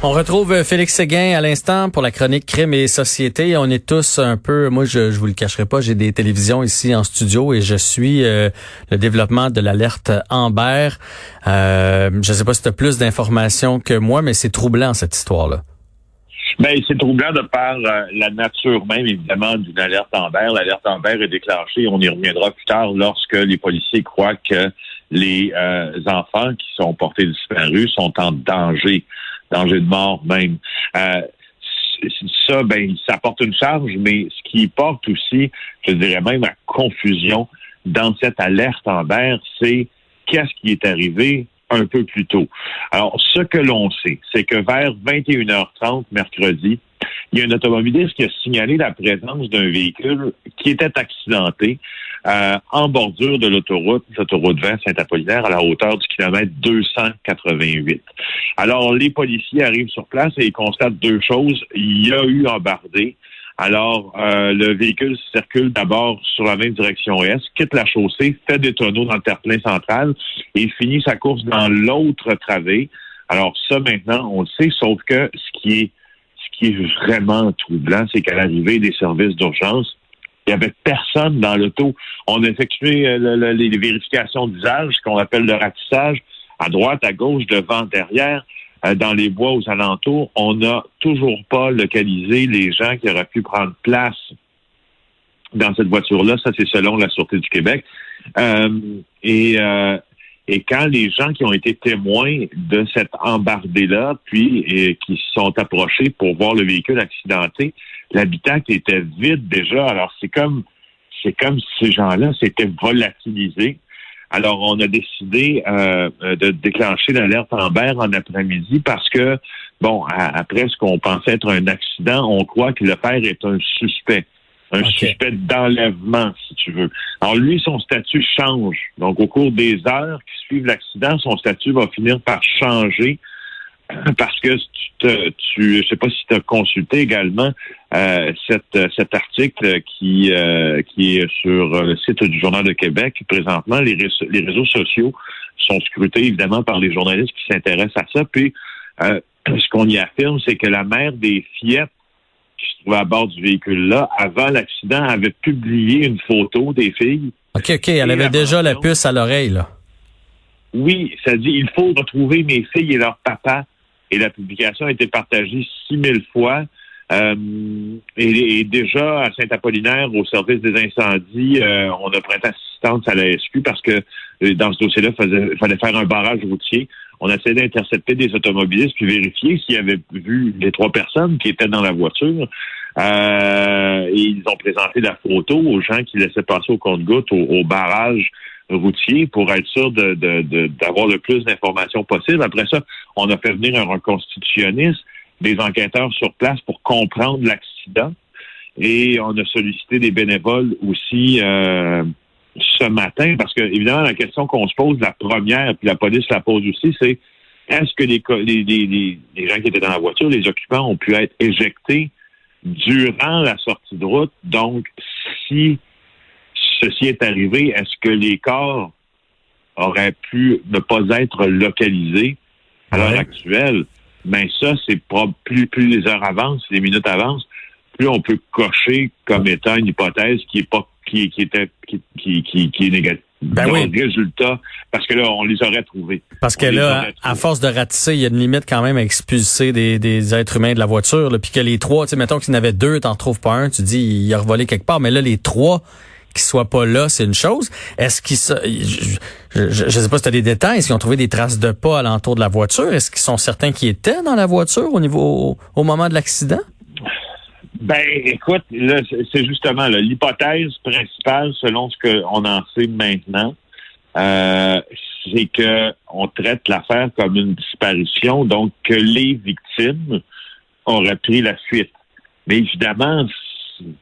On retrouve Félix Séguin à l'instant pour la chronique Crime et Société. On est tous un peu, moi je, je vous le cacherai pas, j'ai des télévisions ici en studio et je suis euh, le développement de l'alerte Amber. Euh, je sais pas si tu as plus d'informations que moi, mais c'est troublant cette histoire-là. Ben, c'est troublant de par euh, la nature même, évidemment, d'une alerte Amber. L'alerte Amber est déclenchée, on y reviendra plus tard, lorsque les policiers croient que les euh, enfants qui sont portés disparus sont en danger danger de mort même. Euh, ça, ben, ça porte une charge, mais ce qui porte aussi, je dirais même à confusion dans cette alerte en vert, c'est qu'est-ce qui est arrivé un peu plus tôt. Alors, ce que l'on sait, c'est que vers 21h30 mercredi, il y a un automobiliste qui a signalé la présence d'un véhicule qui était accidenté euh, en bordure de l'autoroute, l'autoroute 20 Saint-Apollinaire, à la hauteur du kilomètre 288. Alors, les policiers arrivent sur place et ils constatent deux choses. Il y a eu embardé. Alors, euh, le véhicule circule d'abord sur la même direction est, quitte la chaussée, fait des tonneaux dans le terre-plein central et finit sa course dans l'autre travée. Alors, ça, maintenant, on le sait, sauf que ce qui est ce qui est vraiment troublant, c'est qu'à l'arrivée des services d'urgence, il n'y avait personne dans l'auto. On a effectué euh, les vérifications d'usage, ce qu'on appelle le ratissage, à droite, à gauche, devant, derrière, euh, dans les bois aux alentours. On n'a toujours pas localisé les gens qui auraient pu prendre place dans cette voiture-là. Ça, c'est selon la Sûreté du Québec. Euh, et, et quand les gens qui ont été témoins de cette embardée-là, puis et, qui se sont approchés pour voir le véhicule accidenté, l'habitacle était vide déjà. Alors c'est comme c'est comme ces gens-là s'étaient volatilisés. Alors on a décidé euh, de déclencher l'alerte Amber en après-midi parce que bon après ce qu'on pensait être un accident, on croit que le père est un suspect un suspect d'enlèvement, si tu veux. Alors lui, son statut change. Donc au cours des heures qui suivent l'accident, son statut va finir par changer parce que tu, te, tu je sais pas si tu as consulté également euh, cette, cet article qui euh, qui est sur le site du Journal de Québec. Présentement, les, réseaux, les réseaux sociaux sont scrutés évidemment par les journalistes qui s'intéressent à ça. Puis euh, ce qu'on y affirme, c'est que la mère des fillettes qui se trouvait à bord du véhicule-là, avant l'accident, avait publié une photo des filles. OK, OK. Elle avait déjà la puce à l'oreille, là. Oui, ça dit il faut retrouver mes filles et leur papa. Et la publication a été partagée six mille fois. Euh, et, déjà à Saint-Apollinaire, au service des incendies, euh, on a prêté assistance à la SQ parce que euh, dans ce dossier-là, il fallait faire un barrage routier. On a essayé d'intercepter des automobilistes puis vérifier s'ils avaient vu les trois personnes qui étaient dans la voiture. et ils ont présenté la photo aux gens qui laissaient passer au compte-gouttes au, barrage routier pour être sûr d'avoir de, le plus d'informations possible. Après ça, on a fait venir un reconstitutionniste des enquêteurs sur place pour comprendre l'accident. Et on a sollicité des bénévoles aussi euh, ce matin, parce que évidemment, la question qu'on se pose, la première, puis la police la pose aussi, c'est est-ce que les, les, les, gens qui étaient dans la voiture, les occupants, ont pu être éjectés durant la sortie de route? Donc, si ceci est arrivé, est-ce que les corps auraient pu ne pas être localisés à l'heure actuelle? ben ça, c'est plus, plus les heures avancent, les minutes avancent, plus on peut cocher comme étant une hypothèse qui est pas qui, qui était qui, qui, qui, est négative. Ben oui. résultat, parce que là, on les aurait trouvés. Parce que là, à force de ratisser, il y a une limite quand même à expulser des, des êtres humains de la voiture. Puis que les trois, tu sais, mettons qu'il y en avait deux, t'en trouves pas un, tu dis il a revolé quelque part. Mais là, les trois, qu'ils soient pas là, c'est une chose. Est-ce qu'ils je, je, sais pas si tu as des détails, est-ce qu'ils ont trouvé des traces de pas alentour de la voiture? Est-ce qu'ils sont certains qui étaient dans la voiture au niveau au, moment de l'accident? Ben, écoute, là, c'est justement l'hypothèse principale, selon ce qu'on en sait maintenant, euh, c'est que on traite l'affaire comme une disparition, donc que les victimes auraient pris la fuite. Mais évidemment, ne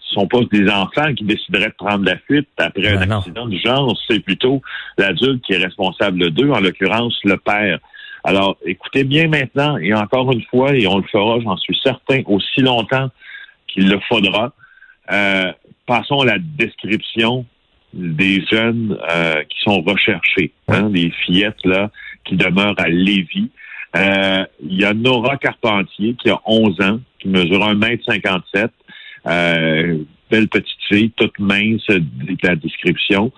sont pas des enfants qui décideraient de prendre la fuite après un Ben non. accident du genre. C'est plutôt l'adulte qui est responsable d'eux, en l'occurrence le père. Alors, écoutez bien maintenant, et encore une fois, et on le fera, j'en suis certain, aussi longtemps qu'il le faudra. Euh, passons à la description des jeunes euh, qui sont recherchés, hein, des fillettes là qui demeurent à Lévis. Euh, Il y a Nora Carpentier qui a 11 ans, qui mesure 1m57. Euh, belle petite fille, toute mince, dit la description.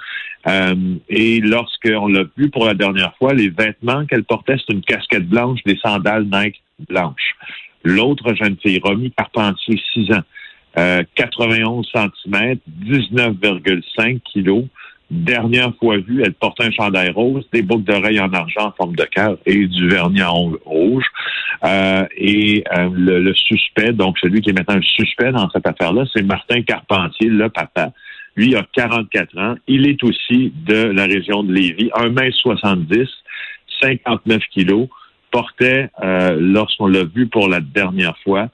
Euh, et lorsqu'on l'a vu pour la dernière fois, les vêtements qu'elle portait, c'est une casquette blanche, des sandales Nike blanches. L'autre jeune fille, Romy Carpentier, 6 ans, euh, 91 cm, 19,5 kilos. Dernière fois vue, elle portait un chandail rose, des boucles d'oreilles en argent en forme de cœur et du vernis à ongles rouge. Euh, et euh, le, le suspect, donc celui qui est maintenant un suspect dans cette affaire-là, c'est Martin Carpentier, le papa. Lui a 44 ans. Il est aussi de la région de Lévis, 1m70, 59 kilos. Portait, euh, lorsqu'on l'a vu pour la dernière fois,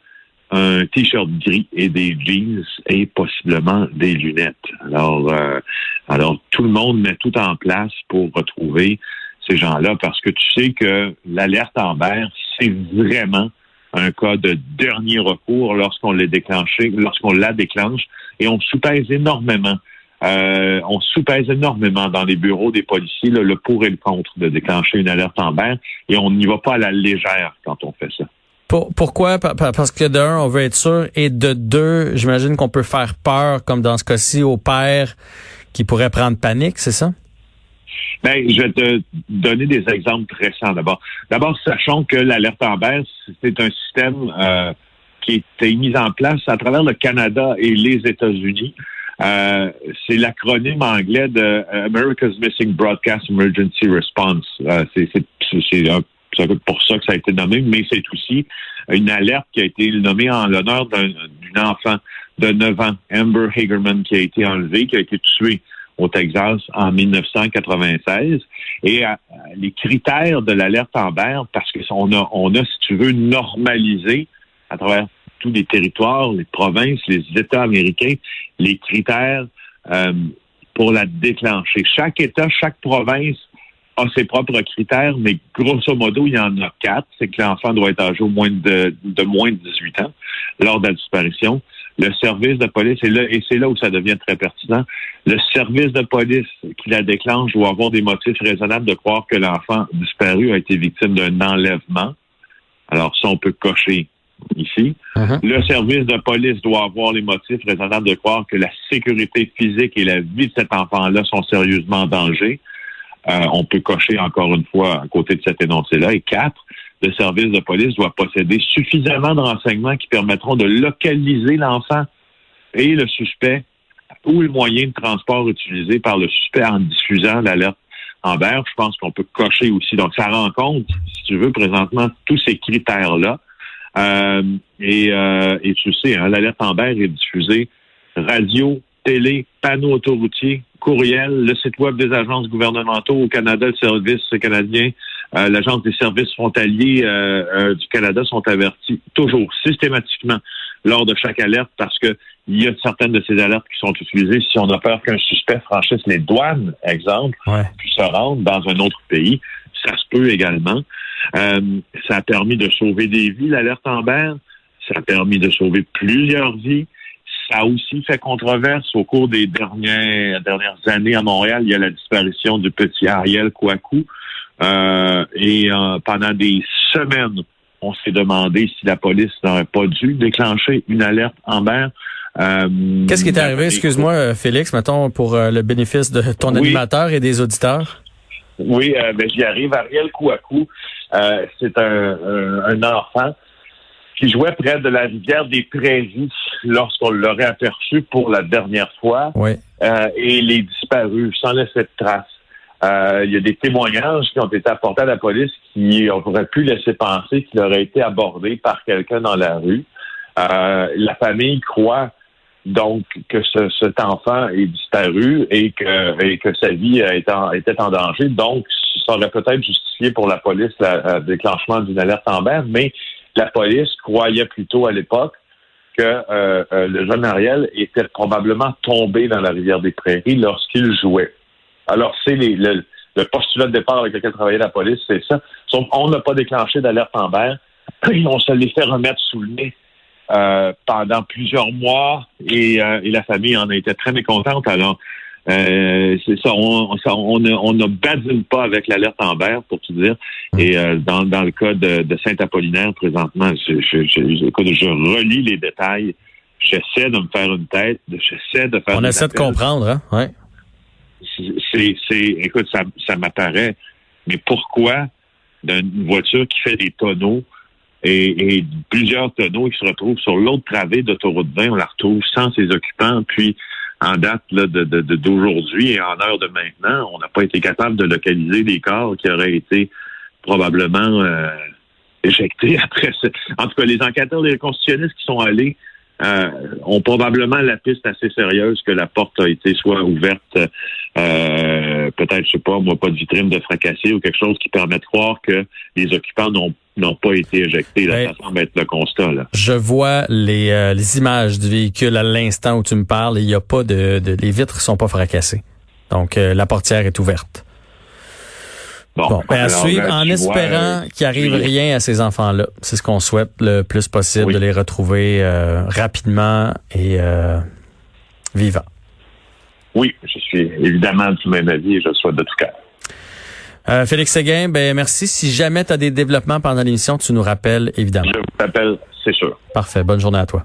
un t-shirt gris et des jeans et possiblement des lunettes. Alors, euh, alors tout le monde met tout en place pour retrouver ces gens-là parce que tu sais que l'alerte Amber, c'est vraiment un cas de dernier recours lorsqu'on l'a déclenché, lorsqu'on la déclenche et on soupèse énormément. Euh, on soupèse énormément dans les bureaux des policiers là, le pour et le contre de déclencher une alerte Amber et on n'y va pas à la légère quand on fait ça. Pour- pourquoi? Pa- pa- Parce que d'un, on veut être sûr, et de deux, j'imagine qu'on peut faire peur, comme dans ce cas-ci, au père qui pourrait prendre panique, c'est ça? Ben, je vais te donner des exemples récents d'abord. D'abord, sachons que l'alerte Amber, c'est un système euh, qui a été mis en place à travers le Canada et les États-Unis. Euh, c'est l'acronyme anglais de America's Missing Broadcast Emergency Response. Euh, c'est un- c'est pour ça que ça a été nommé, mais c'est aussi une alerte qui a été nommée en l'honneur d'un d'une enfant de 9 ans, Amber Hagerman, qui a été enlevée, qui a été tuée au Texas en 1996. Et euh, les critères de l'alerte Amber, parce qu'on a, on a, si tu veux, normalisé à travers tous les territoires, les provinces, les États américains, les critères euh, pour la déclencher. Chaque État, chaque province a ses propres critères, mais grosso modo, il y en a quatre. C'est que l'enfant doit être âgé au moins de, de moins de 18 ans lors de la disparition. Le service de police, et, là, et c'est là où ça devient très pertinent, le service de police qui la déclenche doit avoir des motifs raisonnables de croire que l'enfant disparu a été victime d'un enlèvement. Alors, ça, on peut cocher ici. Mhm. Le service de police doit avoir les motifs raisonnables de croire que la sécurité physique et la vie de cet enfant-là sont sérieusement en danger. Euh, on peut cocher encore une fois à côté de cet énoncé-là. Et quatre, le service de police doit posséder suffisamment de renseignements qui permettront de localiser l'enfant et le suspect ou le moyen de transport utilisé par le suspect en diffusant l'alerte Amber. Je pense qu'on peut cocher aussi. Donc, ça rencontre, si tu veux, présentement tous ces critères-là. Euh, et, euh, et tu sais, hein, l'alerte Amber est diffusée radio, télé, panneaux autoroutiers, courriel, le site web des agences gouvernementaux au Canada, le service canadien, euh, l'agence des services frontaliers euh, euh, du Canada sont avertis toujours systématiquement lors de chaque alerte parce que il y a certaines de ces alertes qui sont utilisées si on a peur qu'un suspect franchisse les douanes, exemple, Ouais. puis se rendre dans un autre pays. Ça se peut également. Euh, ça a permis de sauver des vies, l'alerte Amber. Ça a permis de sauver plusieurs vies. Ça a aussi fait controverse au cours des dernières, dernières années à Montréal. Il y a la disparition du petit Ariel Kouakou. Euh, et euh, pendant des semaines, on s'est demandé si la police n'aurait pas dû déclencher une alerte Amber. Euh, Qu'est-ce qui est arrivé, excuse-moi, Félix, mettons, pour le bénéfice de ton Oui. animateur et des auditeurs? Oui, ben, j'y arrive. Ariel Kouakou, c'est un, un, un enfant qui jouait près de la rivière des Prairies lorsqu'on l'aurait aperçu pour la dernière fois Oui. euh, et il est disparu sans laisser de trace. Euh, il y a des témoignages qui ont été apportés à la police qui auraient pu laisser penser qu'il aurait été abordé par quelqu'un dans la rue. Euh, la famille croit donc que ce, cet enfant est disparu et que, et que sa vie est en- était en danger. Donc, ça aurait peut-être justifié pour la police le déclenchement d'une alerte Amber, mais la police croyait plutôt à l'époque que euh, euh, le jeune Ariel était probablement tombé dans la rivière des Prairies lorsqu'il jouait. Alors, c'est le, postulat de départ avec lequel travaillait la police, c'est ça. On n'a pas déclenché d'alerte en mer. On se les fait remettre sous le nez euh, pendant plusieurs mois et, et, la famille en a été très mécontente. Alors, euh, c'est ça, on, on, ne, on ne badine pas avec l'alerte en vert, pour tout dire. Et euh, dans, dans le cas de, de Saint-Apollinaire, présentement, je, je, je, je, relis les détails. J'essaie de me faire une tête. J'essaie de faire. On essaie de comprendre, hein? Ouais. C'est, c'est, écoute, ça, ça m'apparaît. Mais pourquoi d'une voiture qui fait des tonneaux et, et, plusieurs tonneaux qui se retrouvent sur l'autre travée d'autoroute 20, on la retrouve sans ses occupants, puis en date là, de, d'aujourd'hui et en heure de maintenant, on n'a pas été capable de localiser des corps qui auraient été probablement euh, éjectés après. Ce... En tout cas, les enquêteurs, les constitutionnalistes qui sont allés euh, ont probablement la piste assez sérieuse que la porte a été soit ouverte, euh, peut-être, je sais pas, moi, pas de vitrine de fracassé ou quelque chose qui permet de croire que les occupants n'ont n'ont pas été éjectés. Là, ça semble être le constat. Là. Je vois les, euh, les images du véhicule à l'instant où tu me parles il n'y a pas de, de, les vitres sont pas fracassées. Donc euh, la portière est ouverte. Bon, ben, à suivre en espérant qu'il arrive rien à ces enfants-là. C'est ce qu'on souhaite le plus possible de les retrouver euh, rapidement et vivants. Oui, je suis évidemment du même avis et je le souhaite de tout cœur. Euh, Félix Séguin, ben merci. Si jamais tu as des développements pendant l'émission, tu nous rappelles, évidemment. Je vous rappelle, c'est sûr. Parfait. Bonne journée à toi.